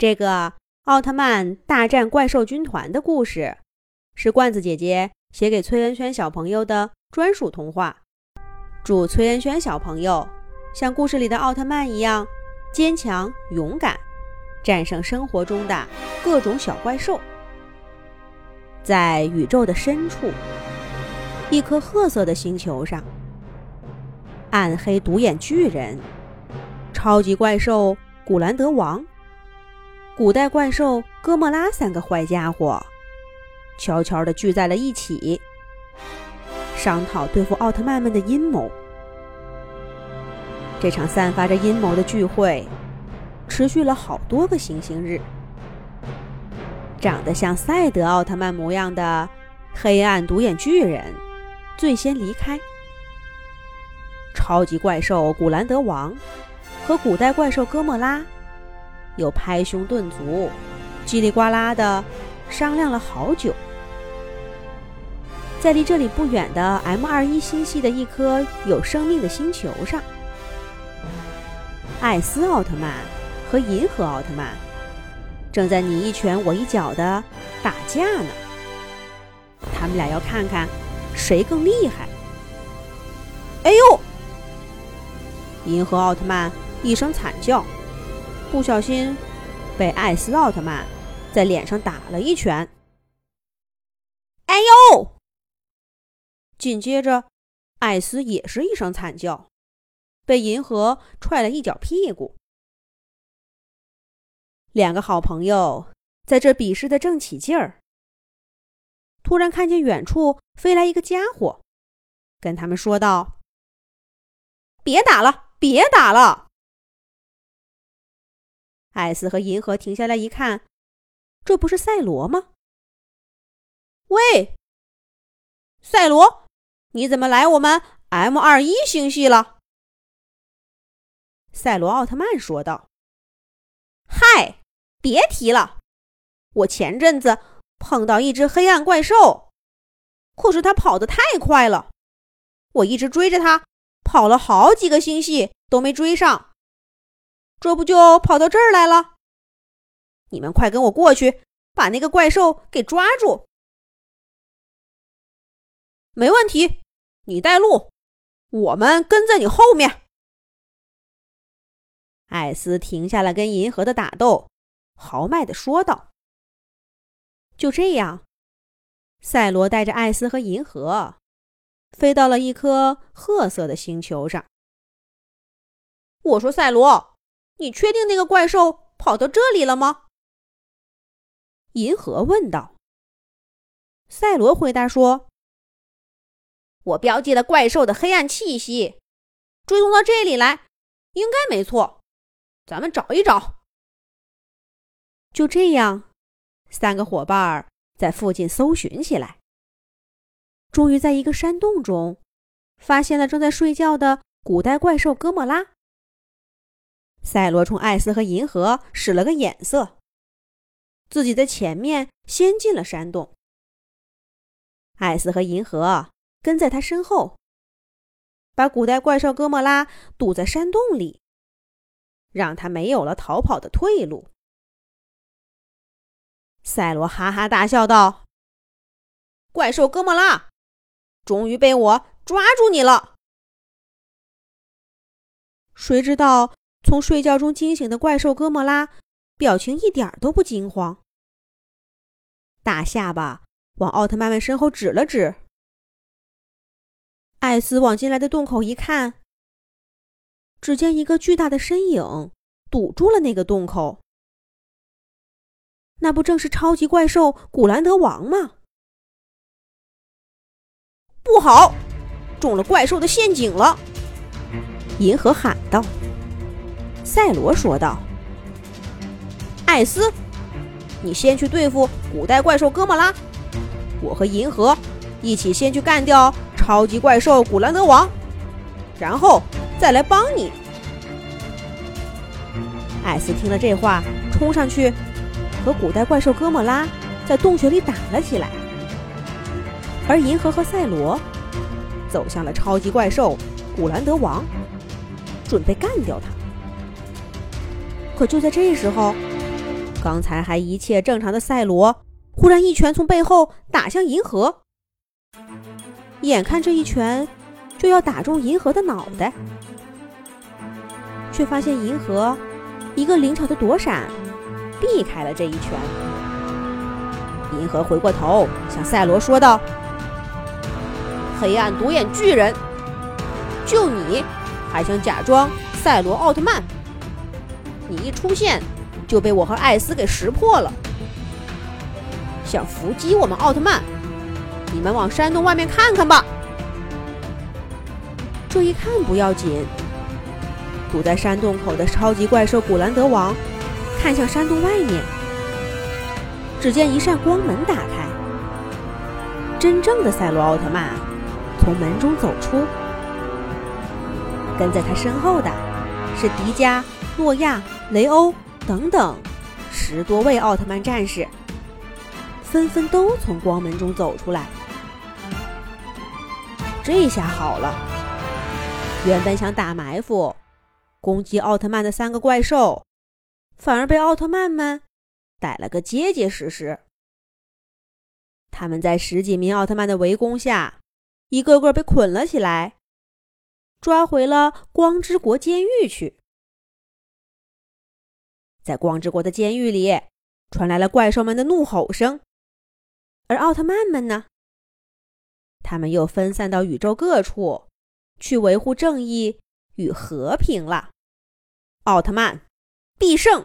这个奥特曼大战怪兽军团的故事，是罐子姐姐写给崔恩轩小朋友的专属童话。祝崔恩轩小朋友像故事里的奥特曼一样坚强勇敢，战胜生活中的各种小怪兽。在宇宙的深处，一颗褐色的星球上，暗黑独眼巨人、超级怪兽古兰德王。古代怪兽哥莫拉三个坏家伙，悄悄地聚在了一起，商讨对付奥特曼们的阴谋。这场散发着阴谋的聚会，持续了好多个星星日。长得像赛德奥特曼模样的黑暗独眼巨人，最先离开。超级怪兽古兰德王和古代怪兽哥莫拉。又拍胸顿足，叽里呱啦的商量了好久。在离这里不远的 M 二一星系的一颗有生命的星球上，艾斯奥特曼和银河奥特曼正在你一拳我一脚的打架呢。他们俩要看看谁更厉害。哎呦！银河奥特曼一声惨叫。不小心被艾斯奥特曼在脸上打了一拳，哎呦！紧接着，艾斯也是一声惨叫，被银河踹了一脚屁股。两个好朋友在这比试的正起劲儿，突然看见远处飞来一个家伙，跟他们说道：“别打了，别打了！”艾斯和银河停下来一看，这不是赛罗吗？喂，赛罗，你怎么来我们 M 二一星系了？赛罗奥特曼说道：“嗨，别提了，我前阵子碰到一只黑暗怪兽，可是它跑得太快了，我一直追着它，跑了好几个星系都没追上。”这不就跑到这儿来了？你们快跟我过去，把那个怪兽给抓住！没问题，你带路，我们跟在你后面。艾斯停下了跟银河的打斗，豪迈的说道：“就这样，赛罗带着艾斯和银河飞到了一颗褐色的星球上。我说，赛罗。”你确定那个怪兽跑到这里了吗？银河问道。赛罗回答说：“我标记了怪兽的黑暗气息，追踪到这里来，应该没错。咱们找一找。”就这样，三个伙伴在附近搜寻起来，终于在一个山洞中发现了正在睡觉的古代怪兽哥莫拉。赛罗冲艾斯和银河使了个眼色，自己在前面先进了山洞。艾斯和银河跟在他身后，把古代怪兽哥莫拉堵在山洞里，让他没有了逃跑的退路。赛罗哈哈大笑道：“怪兽哥莫拉，终于被我抓住你了！”谁知道？从睡觉中惊醒的怪兽哥莫拉，表情一点都不惊慌，大下巴往奥特曼们身后指了指。艾斯往进来的洞口一看，只见一个巨大的身影堵住了那个洞口。那不正是超级怪兽古兰德王吗？不好，中了怪兽的陷阱了！银河喊道。赛罗说道：“艾斯，你先去对付古代怪兽哥莫拉，我和银河一起先去干掉超级怪兽古兰德王，然后再来帮你。”艾斯听了这话，冲上去和古代怪兽哥莫拉在洞穴里打了起来，而银河和赛罗走向了超级怪兽古兰德王，准备干掉他。可就在这时候，刚才还一切正常的赛罗，忽然一拳从背后打向银河。眼看这一拳就要打中银河的脑袋，却发现银河一个灵巧的躲闪，避开了这一拳。银河回过头向赛罗说道：“黑暗独眼巨人，就你还想假装赛罗奥特曼？你一出现就被我和艾斯给识破了，想伏击我们奥特曼？”你们往山洞外面看看吧。这一看不要紧，堵在山洞口的超级怪兽古兰德王看向山洞外面，只见一扇光门打开，真正的赛罗奥特曼从门中走出，跟在他身后的是迪迦、诺亚、雷欧等等十多位奥特曼战士，纷纷都从光门中走出来。这下好了，原本想打埋伏、攻击奥特曼的三个怪兽，反而被奥特曼们逮了个结结实实。他们在十几名奥特曼的围攻下，一个个被捆了起来，抓回了光之国监狱去。在光之国的监狱里，传来了怪兽们的怒吼声，而奥特曼们呢？他们又分散到宇宙各处，去维护正义与和平了。奥特曼，必胜！